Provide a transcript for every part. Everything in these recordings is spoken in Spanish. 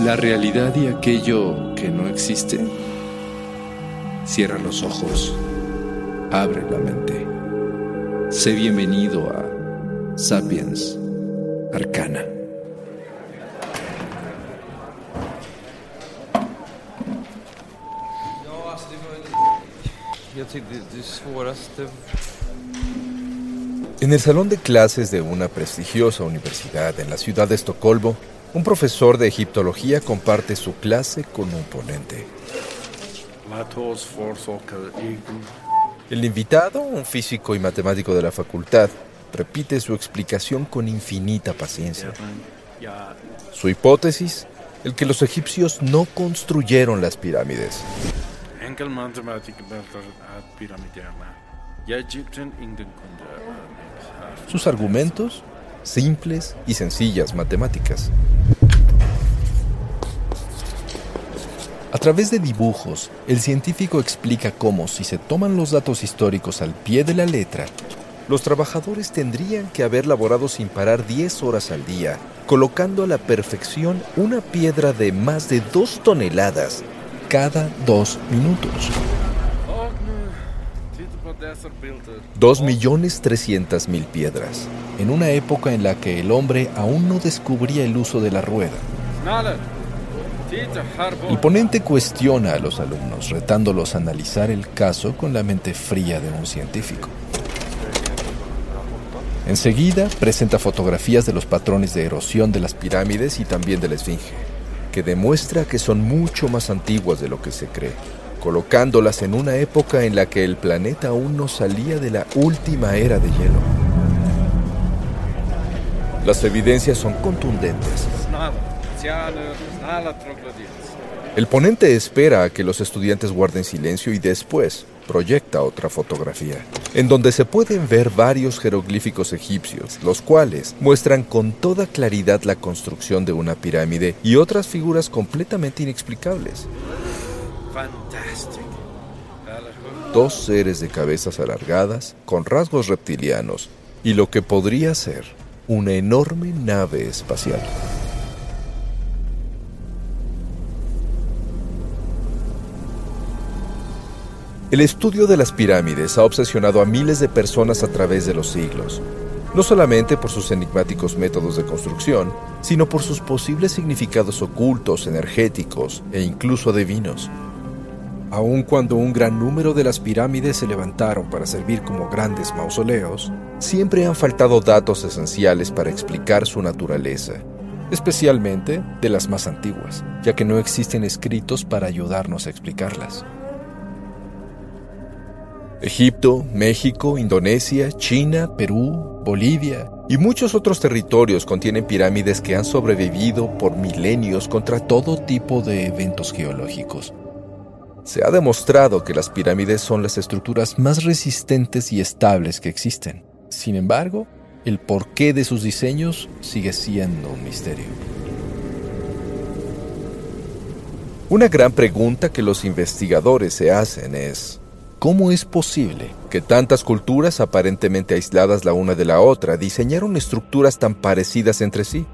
La realidad y aquello que no existe. Cierra los ojos, abre la mente. Sé bienvenido a Sapiens Arcana. En el salón de clases de una prestigiosa universidad en la ciudad de Estocolmo, un profesor de egiptología comparte su clase con un ponente. El invitado, un físico y matemático de la facultad, repite su explicación con infinita paciencia. Su hipótesis, el que los egipcios no construyeron las pirámides. Sus argumentos, simples y sencillas matemáticas. Través de dibujos, el científico explica cómo si se toman los datos históricos al pie de la letra, los trabajadores tendrían que haber laborado sin parar 10 horas al día, colocando a la perfección una piedra de más de 2 toneladas cada dos minutos. 2.300.000 piedras, en una época en la que el hombre aún no descubría el uso de la rueda. El ponente cuestiona a los alumnos, retándolos a analizar el caso con la mente fría de un científico. Enseguida presenta fotografías de los patrones de erosión de las pirámides y también de la esfinge, que demuestra que son mucho más antiguas de lo que se cree colocándolas en una época en la que el planeta aún no salía de la última era de hielo. Las evidencias son contundentes. El ponente espera a que los estudiantes guarden silencio y después proyecta otra fotografía, en donde se pueden ver varios jeroglíficos egipcios, los cuales muestran con toda claridad la construcción de una pirámide y otras figuras completamente inexplicables. Dos seres de cabezas alargadas, con rasgos reptilianos, y lo que podría ser una enorme nave espacial. El estudio de las pirámides ha obsesionado a miles de personas a través de los siglos, no solamente por sus enigmáticos métodos de construcción, sino por sus posibles significados ocultos, energéticos e incluso divinos. Aun cuando un gran número de las pirámides se levantaron para servir como grandes mausoleos, siempre han faltado datos esenciales para explicar su naturaleza, especialmente de las más antiguas, ya que no existen escritos para ayudarnos a explicarlas. Egipto, México, Indonesia, China, Perú, Bolivia y muchos otros territorios contienen pirámides que han sobrevivido por milenios contra todo tipo de eventos geológicos. Se ha demostrado que las pirámides son las estructuras más resistentes y estables que existen. Sin embargo, el porqué de sus diseños sigue siendo un misterio. Una gran pregunta que los investigadores se hacen es, ¿cómo es posible que tantas culturas aparentemente aisladas la una de la otra diseñaron estructuras tan parecidas entre sí?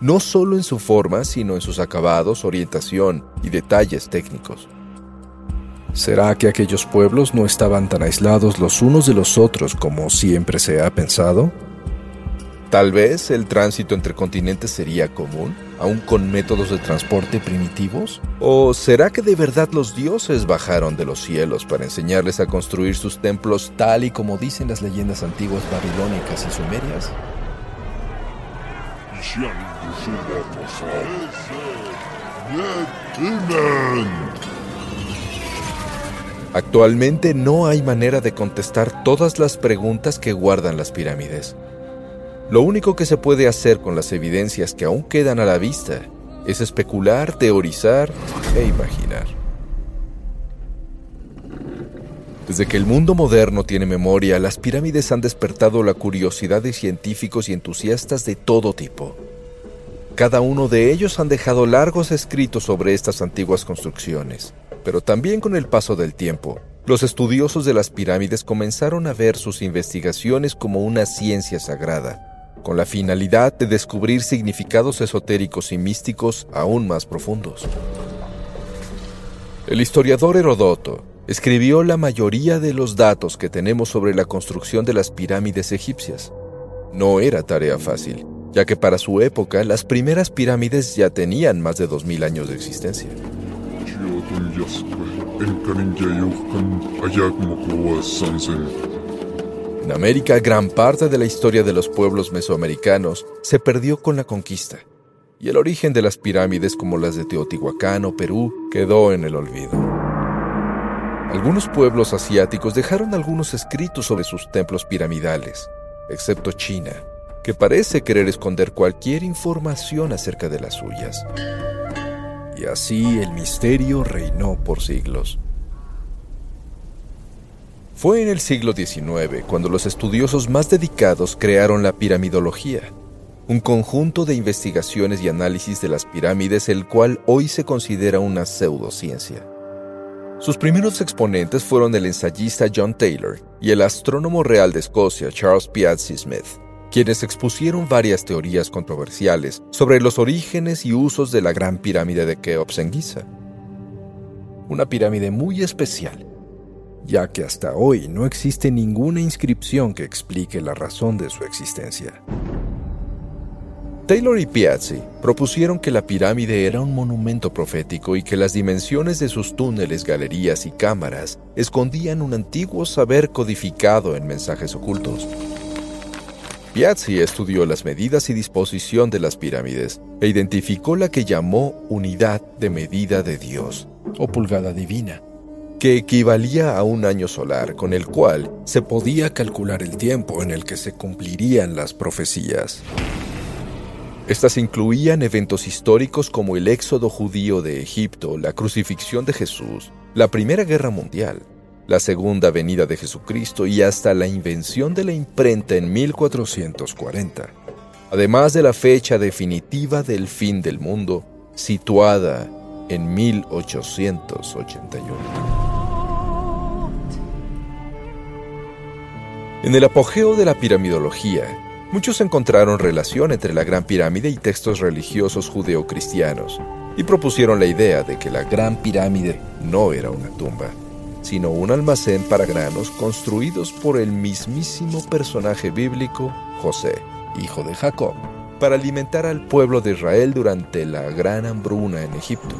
No solo en su forma, sino en sus acabados, orientación y detalles técnicos. ¿Será que aquellos pueblos no estaban tan aislados los unos de los otros como siempre se ha pensado? Tal vez el tránsito entre continentes sería común, aún con métodos de transporte primitivos. ¿O será que de verdad los dioses bajaron de los cielos para enseñarles a construir sus templos tal y como dicen las leyendas antiguas babilónicas y sumerias? Actualmente no hay manera de contestar todas las preguntas que guardan las pirámides. Lo único que se puede hacer con las evidencias que aún quedan a la vista es especular, teorizar e imaginar. Desde que el mundo moderno tiene memoria, las pirámides han despertado la curiosidad de científicos y entusiastas de todo tipo. Cada uno de ellos han dejado largos escritos sobre estas antiguas construcciones, pero también con el paso del tiempo, los estudiosos de las pirámides comenzaron a ver sus investigaciones como una ciencia sagrada, con la finalidad de descubrir significados esotéricos y místicos aún más profundos. El historiador Herodoto escribió la mayoría de los datos que tenemos sobre la construcción de las pirámides egipcias. No era tarea fácil, ya que para su época las primeras pirámides ya tenían más de 2.000 años de existencia. En América, gran parte de la historia de los pueblos mesoamericanos se perdió con la conquista, y el origen de las pirámides como las de Teotihuacán o Perú quedó en el olvido. Algunos pueblos asiáticos dejaron algunos escritos sobre sus templos piramidales, excepto China, que parece querer esconder cualquier información acerca de las suyas. Y así el misterio reinó por siglos. Fue en el siglo XIX cuando los estudiosos más dedicados crearon la piramidología, un conjunto de investigaciones y análisis de las pirámides el cual hoy se considera una pseudociencia. Sus primeros exponentes fueron el ensayista John Taylor y el astrónomo real de Escocia Charles Piazzi Smith, quienes expusieron varias teorías controversiales sobre los orígenes y usos de la Gran Pirámide de Keops en Giza. Una pirámide muy especial ya que hasta hoy no existe ninguna inscripción que explique la razón de su existencia. Taylor y Piazzi propusieron que la pirámide era un monumento profético y que las dimensiones de sus túneles, galerías y cámaras escondían un antiguo saber codificado en mensajes ocultos. Piazzi estudió las medidas y disposición de las pirámides e identificó la que llamó unidad de medida de Dios o pulgada divina que equivalía a un año solar, con el cual se podía calcular el tiempo en el que se cumplirían las profecías. Estas incluían eventos históricos como el éxodo judío de Egipto, la crucifixión de Jesús, la Primera Guerra Mundial, la Segunda Venida de Jesucristo y hasta la invención de la imprenta en 1440, además de la fecha definitiva del fin del mundo, situada en 1881. En el apogeo de la piramidología, muchos encontraron relación entre la Gran Pirámide y textos religiosos judeocristianos y propusieron la idea de que la Gran Pirámide no era una tumba, sino un almacén para granos construidos por el mismísimo personaje bíblico José, hijo de Jacob, para alimentar al pueblo de Israel durante la gran hambruna en Egipto.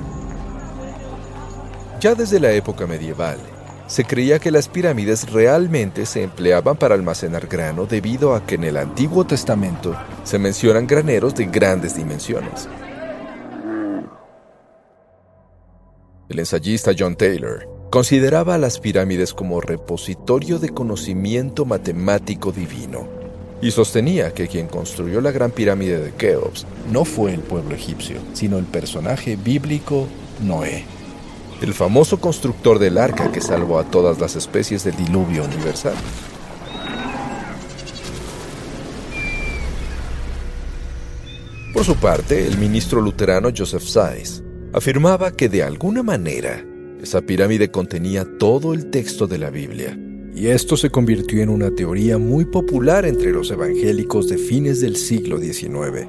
Ya desde la época medieval, se creía que las pirámides realmente se empleaban para almacenar grano debido a que en el Antiguo Testamento se mencionan graneros de grandes dimensiones. El ensayista John Taylor consideraba a las pirámides como repositorio de conocimiento matemático divino y sostenía que quien construyó la gran pirámide de Keops no fue el pueblo egipcio, sino el personaje bíblico Noé el famoso constructor del arca que salvó a todas las especies del diluvio universal. Por su parte, el ministro luterano Joseph Sayce afirmaba que de alguna manera esa pirámide contenía todo el texto de la Biblia. Y esto se convirtió en una teoría muy popular entre los evangélicos de fines del siglo XIX.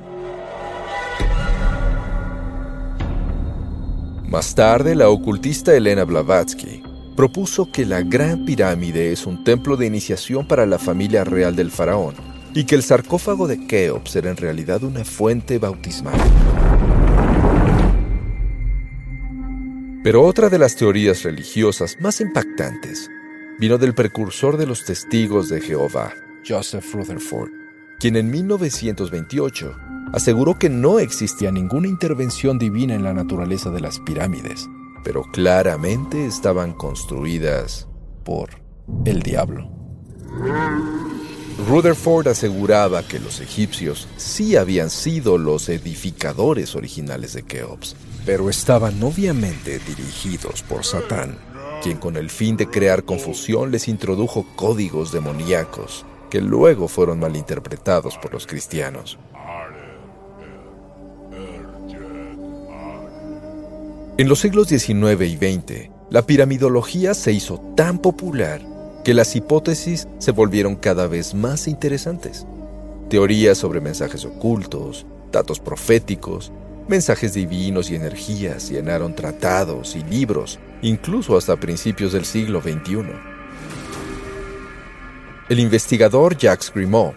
Más tarde, la ocultista Elena Blavatsky propuso que la Gran Pirámide es un templo de iniciación para la familia real del faraón y que el sarcófago de Keops era en realidad una fuente bautismal. Pero otra de las teorías religiosas más impactantes vino del precursor de los testigos de Jehová, Joseph Rutherford, quien en 1928 aseguró que no existía ninguna intervención divina en la naturaleza de las pirámides, pero claramente estaban construidas por el diablo. Rutherford aseguraba que los egipcios sí habían sido los edificadores originales de Keops, pero estaban obviamente dirigidos por Satán, quien con el fin de crear confusión les introdujo códigos demoníacos que luego fueron malinterpretados por los cristianos. En los siglos XIX y XX, la piramidología se hizo tan popular que las hipótesis se volvieron cada vez más interesantes. Teorías sobre mensajes ocultos, datos proféticos, Mensajes divinos y energías llenaron tratados y libros, incluso hasta principios del siglo XXI. El investigador Jacques Grimaud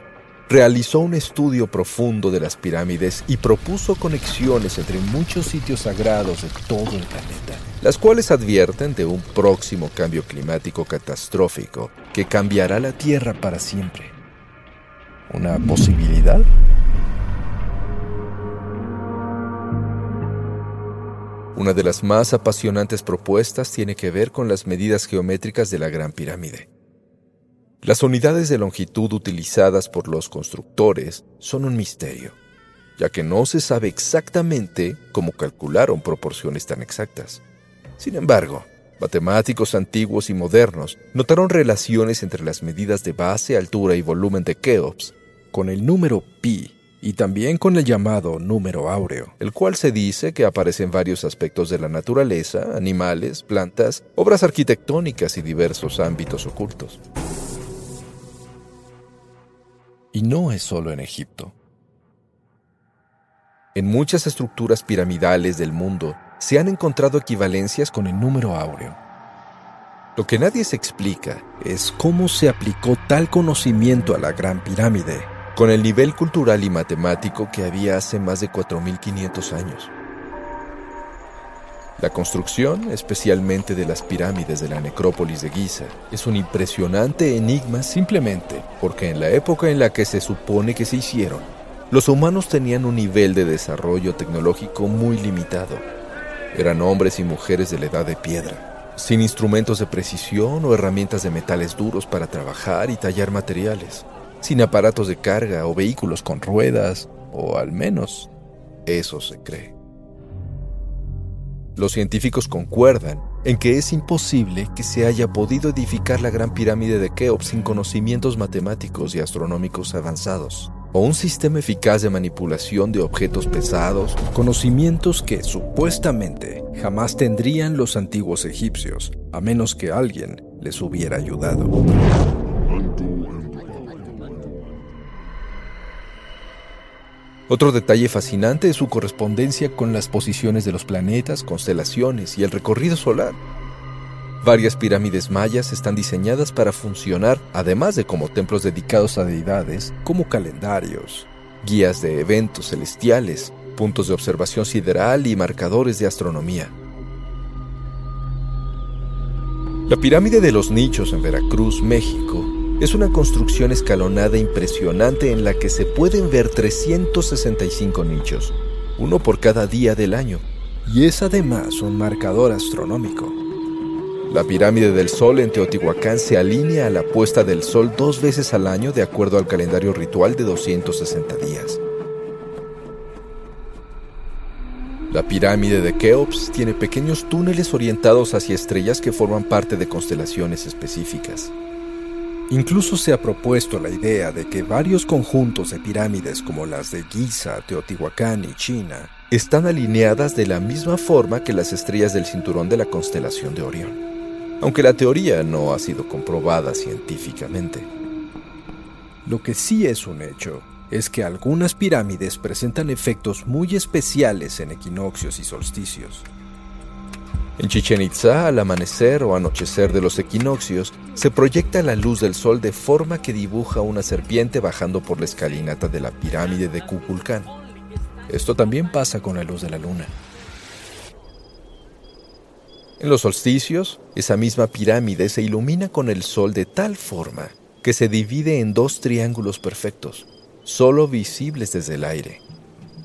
realizó un estudio profundo de las pirámides y propuso conexiones entre muchos sitios sagrados de todo el planeta, las cuales advierten de un próximo cambio climático catastrófico que cambiará la Tierra para siempre. ¿Una posibilidad? Una de las más apasionantes propuestas tiene que ver con las medidas geométricas de la Gran Pirámide. Las unidades de longitud utilizadas por los constructores son un misterio, ya que no se sabe exactamente cómo calcularon proporciones tan exactas. Sin embargo, matemáticos antiguos y modernos notaron relaciones entre las medidas de base, altura y volumen de Keops con el número pi y también con el llamado número áureo, el cual se dice que aparece en varios aspectos de la naturaleza, animales, plantas, obras arquitectónicas y diversos ámbitos ocultos. Y no es solo en Egipto. En muchas estructuras piramidales del mundo se han encontrado equivalencias con el número áureo. Lo que nadie se explica es cómo se aplicó tal conocimiento a la Gran Pirámide con el nivel cultural y matemático que había hace más de 4.500 años. La construcción, especialmente de las pirámides de la necrópolis de Giza, es un impresionante enigma simplemente porque en la época en la que se supone que se hicieron, los humanos tenían un nivel de desarrollo tecnológico muy limitado. Eran hombres y mujeres de la edad de piedra, sin instrumentos de precisión o herramientas de metales duros para trabajar y tallar materiales sin aparatos de carga o vehículos con ruedas, o al menos eso se cree. Los científicos concuerdan en que es imposible que se haya podido edificar la gran pirámide de Keops sin conocimientos matemáticos y astronómicos avanzados, o un sistema eficaz de manipulación de objetos pesados, conocimientos que supuestamente jamás tendrían los antiguos egipcios, a menos que alguien les hubiera ayudado. Otro detalle fascinante es su correspondencia con las posiciones de los planetas, constelaciones y el recorrido solar. Varias pirámides mayas están diseñadas para funcionar, además de como templos dedicados a deidades, como calendarios, guías de eventos celestiales, puntos de observación sideral y marcadores de astronomía. La pirámide de los nichos en Veracruz, México, es una construcción escalonada impresionante en la que se pueden ver 365 nichos, uno por cada día del año, y es además un marcador astronómico. La pirámide del Sol en Teotihuacán se alinea a la puesta del Sol dos veces al año de acuerdo al calendario ritual de 260 días. La pirámide de Keops tiene pequeños túneles orientados hacia estrellas que forman parte de constelaciones específicas. Incluso se ha propuesto la idea de que varios conjuntos de pirámides como las de Giza, Teotihuacán y China están alineadas de la misma forma que las estrellas del cinturón de la constelación de Orión, aunque la teoría no ha sido comprobada científicamente. Lo que sí es un hecho es que algunas pirámides presentan efectos muy especiales en equinoccios y solsticios. En Chichen Itza, al amanecer o anochecer de los equinoccios, se proyecta la luz del sol de forma que dibuja una serpiente bajando por la escalinata de la pirámide de Kukulcán. Esto también pasa con la luz de la luna. En los solsticios, esa misma pirámide se ilumina con el sol de tal forma que se divide en dos triángulos perfectos, solo visibles desde el aire.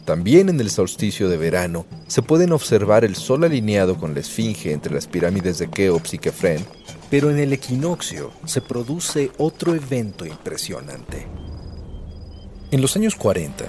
También en el solsticio de verano se pueden observar el sol alineado con la esfinge entre las pirámides de Keops y Kefren, pero en el equinoccio se produce otro evento impresionante. En los años 40,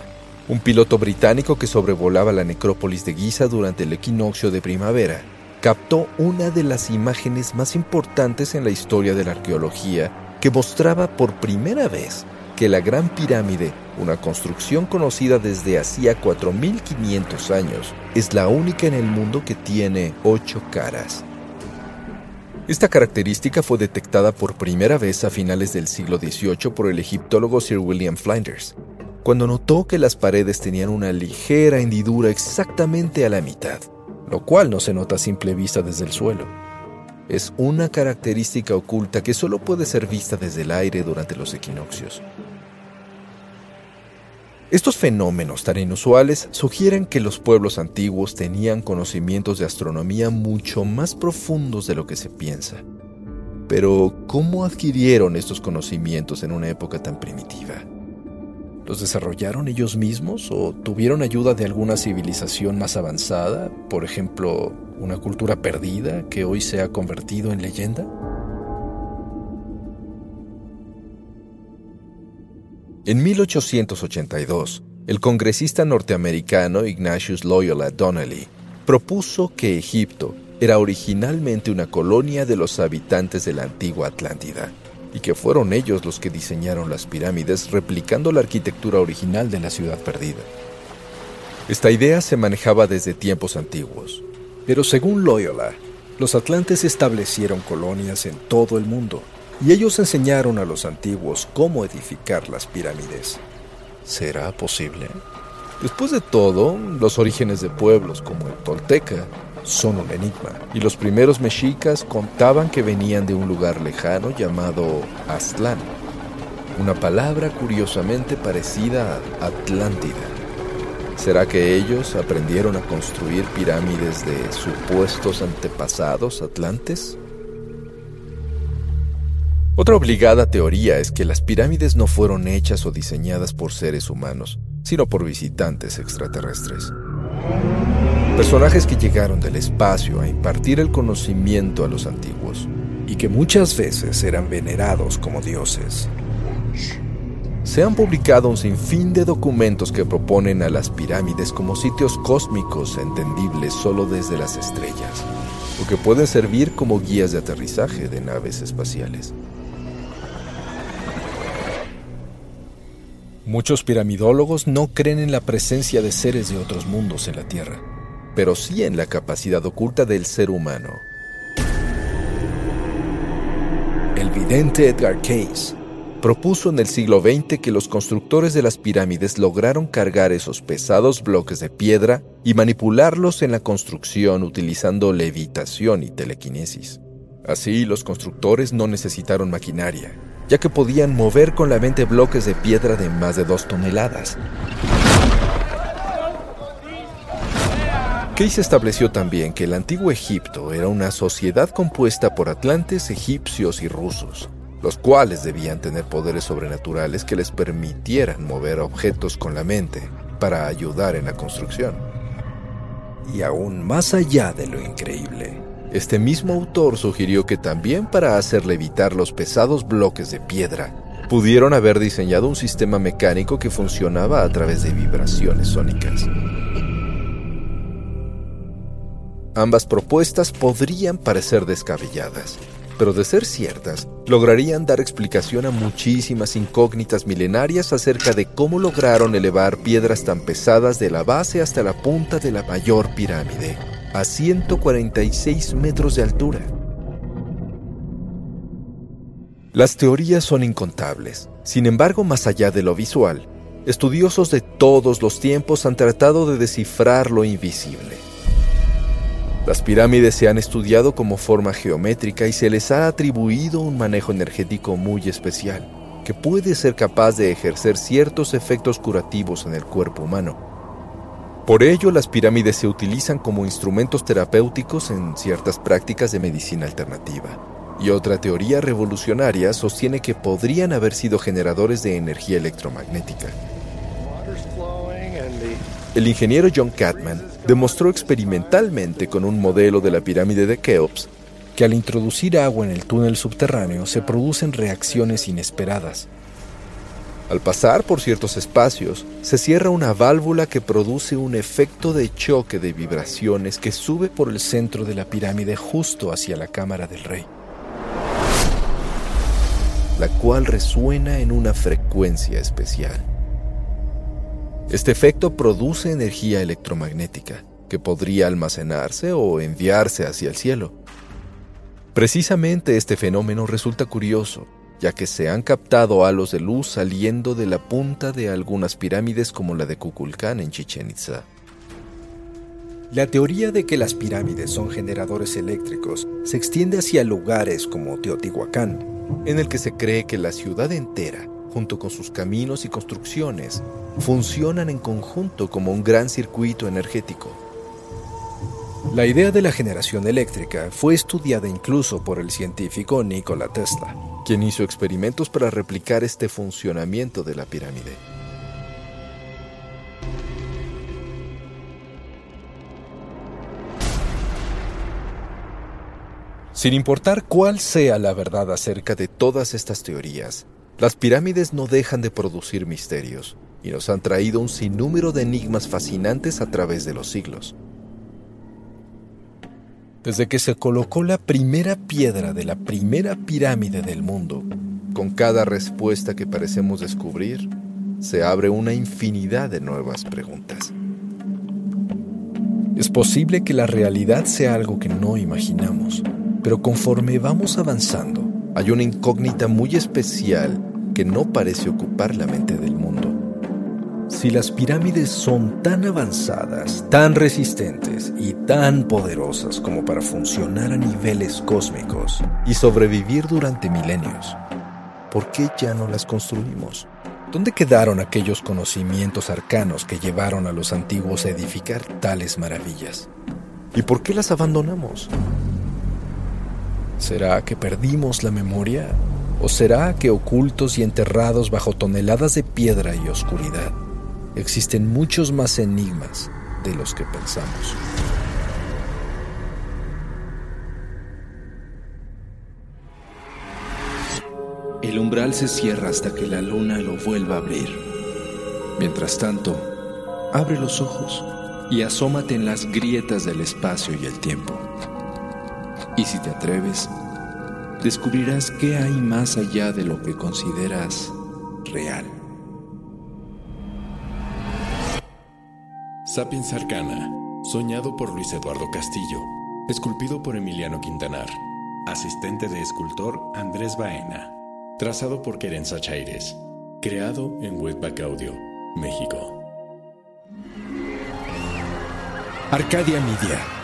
un piloto británico que sobrevolaba la necrópolis de Giza durante el equinoccio de primavera captó una de las imágenes más importantes en la historia de la arqueología que mostraba por primera vez que la Gran Pirámide, una construcción conocida desde hacía 4.500 años, es la única en el mundo que tiene ocho caras. Esta característica fue detectada por primera vez a finales del siglo XVIII por el egiptólogo Sir William Flinders, cuando notó que las paredes tenían una ligera hendidura exactamente a la mitad, lo cual no se nota a simple vista desde el suelo. Es una característica oculta que solo puede ser vista desde el aire durante los equinoccios. Estos fenómenos tan inusuales sugieren que los pueblos antiguos tenían conocimientos de astronomía mucho más profundos de lo que se piensa. Pero, ¿cómo adquirieron estos conocimientos en una época tan primitiva? ¿Los desarrollaron ellos mismos o tuvieron ayuda de alguna civilización más avanzada? Por ejemplo, una cultura perdida que hoy se ha convertido en leyenda? En 1882, el congresista norteamericano Ignatius Loyola Donnelly propuso que Egipto era originalmente una colonia de los habitantes de la antigua Atlántida y que fueron ellos los que diseñaron las pirámides replicando la arquitectura original de la ciudad perdida. Esta idea se manejaba desde tiempos antiguos, pero según Loyola, los atlantes establecieron colonias en todo el mundo y ellos enseñaron a los antiguos cómo edificar las pirámides. ¿Será posible? Después de todo, los orígenes de pueblos como el Tolteca son un enigma, y los primeros mexicas contaban que venían de un lugar lejano llamado Aztlán, una palabra curiosamente parecida a Atlántida. ¿Será que ellos aprendieron a construir pirámides de supuestos antepasados atlantes? Otra obligada teoría es que las pirámides no fueron hechas o diseñadas por seres humanos, sino por visitantes extraterrestres. Personajes que llegaron del espacio a impartir el conocimiento a los antiguos y que muchas veces eran venerados como dioses. Se han publicado un sinfín de documentos que proponen a las pirámides como sitios cósmicos entendibles solo desde las estrellas, o que pueden servir como guías de aterrizaje de naves espaciales. Muchos piramidólogos no creen en la presencia de seres de otros mundos en la Tierra pero sí en la capacidad oculta del ser humano. El vidente Edgar Cayce propuso en el siglo XX que los constructores de las pirámides lograron cargar esos pesados bloques de piedra y manipularlos en la construcción utilizando levitación y telequinesis. Así, los constructores no necesitaron maquinaria, ya que podían mover con la mente bloques de piedra de más de dos toneladas. Case estableció también que el antiguo Egipto era una sociedad compuesta por atlantes, egipcios y rusos, los cuales debían tener poderes sobrenaturales que les permitieran mover objetos con la mente para ayudar en la construcción. Y aún más allá de lo increíble, este mismo autor sugirió que también para hacer levitar los pesados bloques de piedra, pudieron haber diseñado un sistema mecánico que funcionaba a través de vibraciones sónicas. Ambas propuestas podrían parecer descabelladas, pero de ser ciertas, lograrían dar explicación a muchísimas incógnitas milenarias acerca de cómo lograron elevar piedras tan pesadas de la base hasta la punta de la mayor pirámide, a 146 metros de altura. Las teorías son incontables. Sin embargo, más allá de lo visual, estudiosos de todos los tiempos han tratado de descifrar lo invisible. Las pirámides se han estudiado como forma geométrica y se les ha atribuido un manejo energético muy especial, que puede ser capaz de ejercer ciertos efectos curativos en el cuerpo humano. Por ello, las pirámides se utilizan como instrumentos terapéuticos en ciertas prácticas de medicina alternativa. Y otra teoría revolucionaria sostiene que podrían haber sido generadores de energía electromagnética. El ingeniero John Catman demostró experimentalmente con un modelo de la pirámide de Keops que al introducir agua en el túnel subterráneo se producen reacciones inesperadas. Al pasar por ciertos espacios, se cierra una válvula que produce un efecto de choque de vibraciones que sube por el centro de la pirámide justo hacia la cámara del rey, la cual resuena en una frecuencia especial. Este efecto produce energía electromagnética que podría almacenarse o enviarse hacia el cielo. Precisamente este fenómeno resulta curioso, ya que se han captado halos de luz saliendo de la punta de algunas pirámides como la de Kukulcán en Chichen Itza. La teoría de que las pirámides son generadores eléctricos se extiende hacia lugares como Teotihuacán, en el que se cree que la ciudad entera junto con sus caminos y construcciones, funcionan en conjunto como un gran circuito energético. La idea de la generación eléctrica fue estudiada incluso por el científico Nikola Tesla, quien hizo experimentos para replicar este funcionamiento de la pirámide. Sin importar cuál sea la verdad acerca de todas estas teorías, las pirámides no dejan de producir misterios y nos han traído un sinnúmero de enigmas fascinantes a través de los siglos. Desde que se colocó la primera piedra de la primera pirámide del mundo, con cada respuesta que parecemos descubrir, se abre una infinidad de nuevas preguntas. Es posible que la realidad sea algo que no imaginamos, pero conforme vamos avanzando, hay una incógnita muy especial que no parece ocupar la mente del mundo. Si las pirámides son tan avanzadas, tan resistentes y tan poderosas como para funcionar a niveles cósmicos y sobrevivir durante milenios, ¿por qué ya no las construimos? ¿Dónde quedaron aquellos conocimientos arcanos que llevaron a los antiguos a edificar tales maravillas? ¿Y por qué las abandonamos? ¿Será que perdimos la memoria? ¿O será que ocultos y enterrados bajo toneladas de piedra y oscuridad existen muchos más enigmas de los que pensamos? El umbral se cierra hasta que la luna lo vuelva a abrir. Mientras tanto, abre los ojos y asómate en las grietas del espacio y el tiempo. Y si te atreves, descubrirás qué hay más allá de lo que consideras real. Sapiens Arcana, soñado por Luis Eduardo Castillo, esculpido por Emiliano Quintanar, asistente de escultor Andrés Baena, trazado por Querenza Chaires, creado en Webback Audio, México. Arcadia Media.